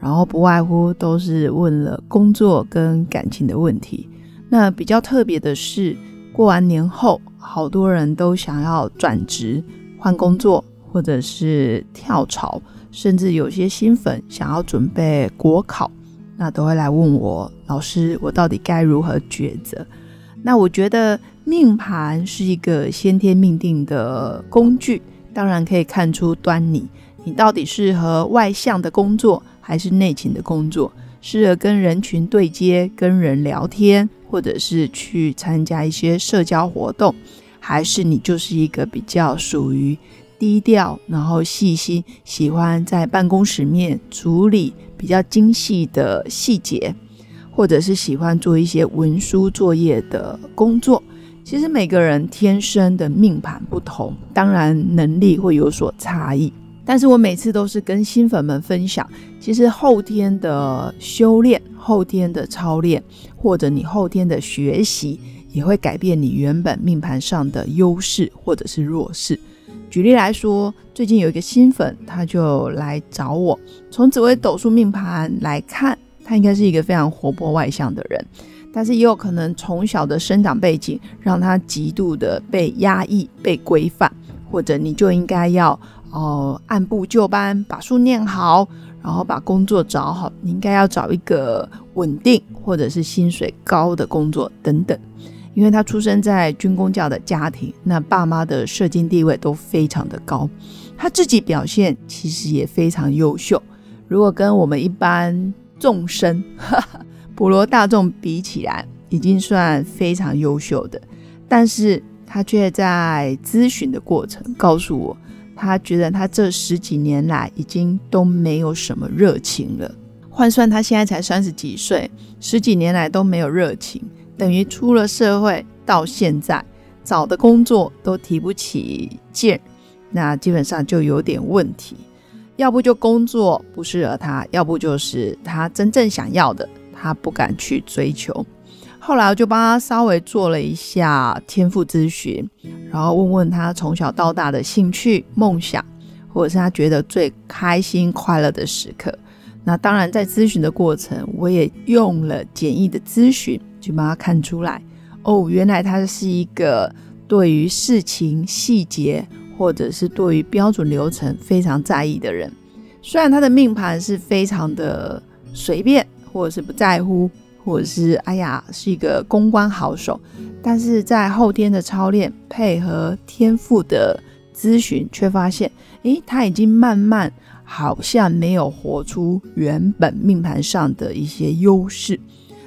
然后不外乎都是问了工作跟感情的问题。那比较特别的是，过完年后，好多人都想要转职、换工作，或者是跳槽，甚至有些新粉想要准备国考，那都会来问我老师，我到底该如何抉择？那我觉得命盘是一个先天命定的工具。当然可以看出端倪，你到底适合外向的工作还是内勤的工作？适合跟人群对接、跟人聊天，或者是去参加一些社交活动，还是你就是一个比较属于低调，然后细心，喜欢在办公室面处理比较精细的细节，或者是喜欢做一些文书作业的工作？其实每个人天生的命盘不同，当然能力会有所差异。但是我每次都是跟新粉们分享，其实后天的修炼、后天的操练，或者你后天的学习，也会改变你原本命盘上的优势或者是弱势。举例来说，最近有一个新粉，他就来找我，从紫微斗数命盘来看，他应该是一个非常活泼外向的人。但是也有可能从小的生长背景让他极度的被压抑、被规范，或者你就应该要哦按部就班把书念好，然后把工作找好。你应该要找一个稳定或者是薪水高的工作等等。因为他出生在军工教的家庭，那爸妈的社经地位都非常的高，他自己表现其实也非常优秀。如果跟我们一般众生。普罗大众比起来，已经算非常优秀的，但是他却在咨询的过程告诉我，他觉得他这十几年来已经都没有什么热情了。换算他现在才三十几岁，十几年来都没有热情，等于出了社会到现在找的工作都提不起劲，那基本上就有点问题。要不就工作不适合他，要不就是他真正想要的。他不敢去追求，后来我就帮他稍微做了一下天赋咨询，然后问问他从小到大的兴趣、梦想，或者是他觉得最开心、快乐的时刻。那当然，在咨询的过程，我也用了简易的咨询，去帮他看出来，哦，原来他是一个对于事情细节，或者是对于标准流程非常在意的人。虽然他的命盘是非常的随便。或者是不在乎，或者是哎呀是一个公关好手，但是在后天的操练配合天赋的咨询，却发现，诶，他已经慢慢好像没有活出原本命盘上的一些优势。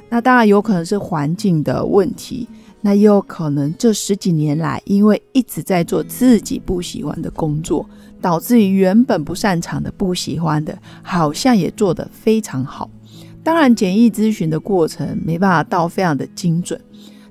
那当然有可能是环境的问题，那也有可能这十几年来，因为一直在做自己不喜欢的工作，导致于原本不擅长的、不喜欢的，好像也做得非常好。当然，简易咨询的过程没办法到非常的精准，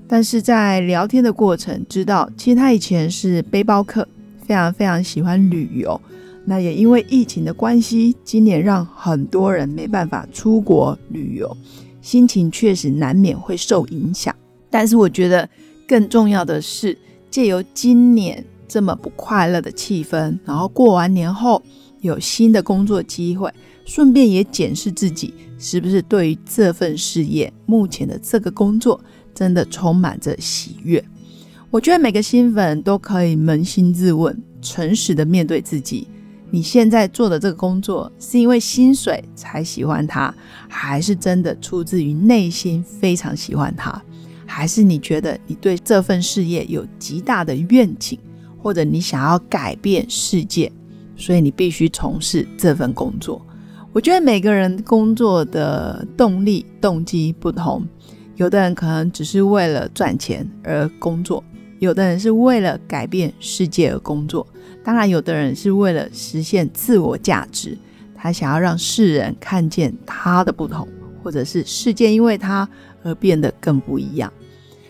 但是在聊天的过程，知道其实他以前是背包客，非常非常喜欢旅游。那也因为疫情的关系，今年让很多人没办法出国旅游，心情确实难免会受影响。但是我觉得更重要的是，借由今年这么不快乐的气氛，然后过完年后有新的工作机会。顺便也检视自己是不是对于这份事业、目前的这个工作真的充满着喜悦。我觉得每个新粉都可以扪心自问，诚实的面对自己：你现在做的这个工作是因为薪水才喜欢它，还是真的出自于内心非常喜欢它？还是你觉得你对这份事业有极大的愿景，或者你想要改变世界，所以你必须从事这份工作？我觉得每个人工作的动力、动机不同，有的人可能只是为了赚钱而工作，有的人是为了改变世界而工作，当然，有的人是为了实现自我价值，他想要让世人看见他的不同，或者是世界因为他而变得更不一样。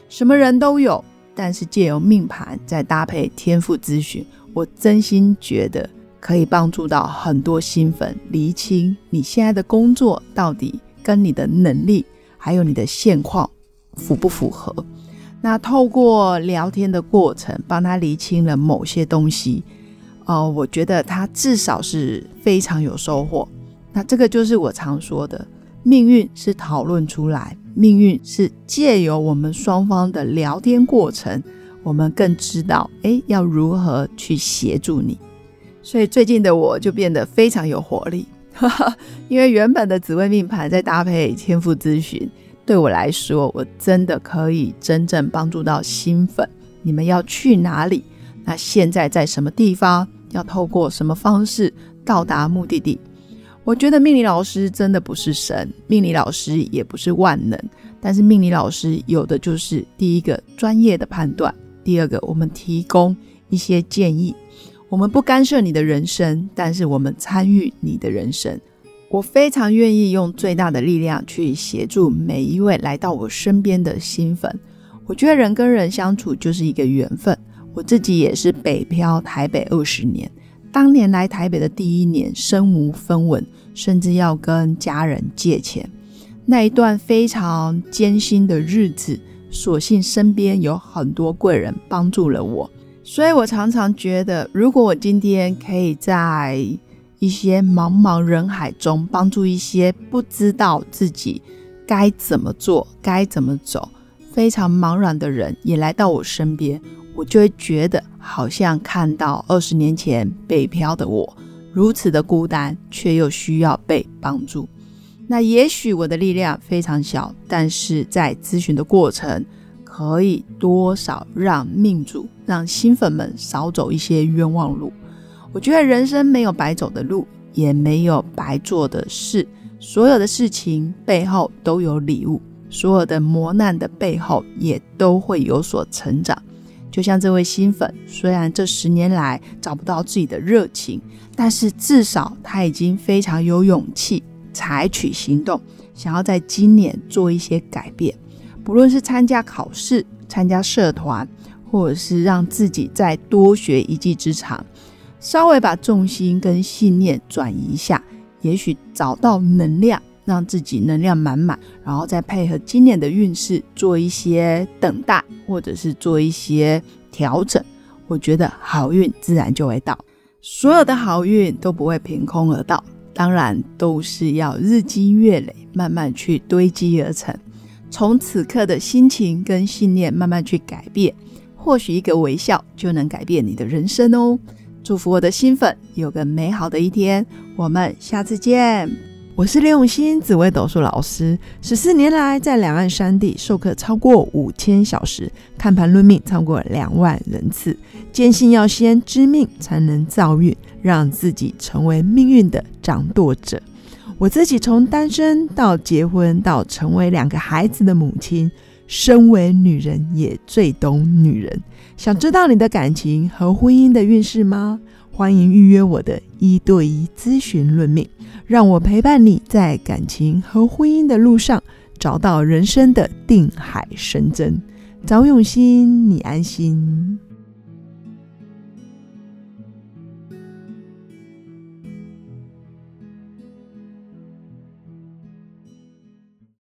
什么人都有，但是借由命盘再搭配天赋咨询，我真心觉得可以帮助到很多新粉厘清你现在的工作到底跟你的能力还有你的现况符不符合。那透过聊天的过程，帮他厘清了某些东西，哦，我觉得他至少是非常有收获。那这个就是我常说的，命运是讨论出来，命运是借由我们双方的聊天过程，我们更知道，哎，要如何去协助你。所以最近的我就变得非常有活力，因为原本的紫微命盘再搭配天赋咨询。对我来说，我真的可以真正帮助到新粉。你们要去哪里？那现在在什么地方？要透过什么方式到达目的地？我觉得命理老师真的不是神，命理老师也不是万能。但是命理老师有的就是第一个专业的判断，第二个我们提供一些建议。我们不干涉你的人生，但是我们参与你的人生。我非常愿意用最大的力量去协助每一位来到我身边的新粉。我觉得人跟人相处就是一个缘分。我自己也是北漂台北二十年，当年来台北的第一年，身无分文，甚至要跟家人借钱。那一段非常艰辛的日子，所幸身边有很多贵人帮助了我。所以我常常觉得，如果我今天可以在一些茫茫人海中，帮助一些不知道自己该怎么做、该怎么走、非常茫然的人，也来到我身边，我就会觉得好像看到二十年前北漂的我，如此的孤单，却又需要被帮助。那也许我的力量非常小，但是在咨询的过程，可以多少让命主、让新粉们少走一些冤枉路。我觉得人生没有白走的路，也没有白做的事。所有的事情背后都有礼物，所有的磨难的背后也都会有所成长。就像这位新粉，虽然这十年来找不到自己的热情，但是至少他已经非常有勇气采取行动，想要在今年做一些改变。不论是参加考试、参加社团，或者是让自己再多学一技之长。稍微把重心跟信念转移一下，也许找到能量，让自己能量满满，然后再配合今年的运势做一些等待，或者是做一些调整，我觉得好运自然就会到。所有的好运都不会凭空而到，当然都是要日积月累，慢慢去堆积而成。从此刻的心情跟信念慢慢去改变，或许一个微笑就能改变你的人生哦。祝福我的新粉有个美好的一天，我们下次见。我是刘永新，紫薇斗数老师，十四年来在两岸三地授课超过五千小时，看盘论命超过两万人次，坚信要先知命才能造运，让自己成为命运的掌舵者。我自己从单身到结婚，到成为两个孩子的母亲。身为女人，也最懂女人。想知道你的感情和婚姻的运势吗？欢迎预约我的一对一咨询论命，让我陪伴你在感情和婚姻的路上，找到人生的定海神针。找永新，你安心。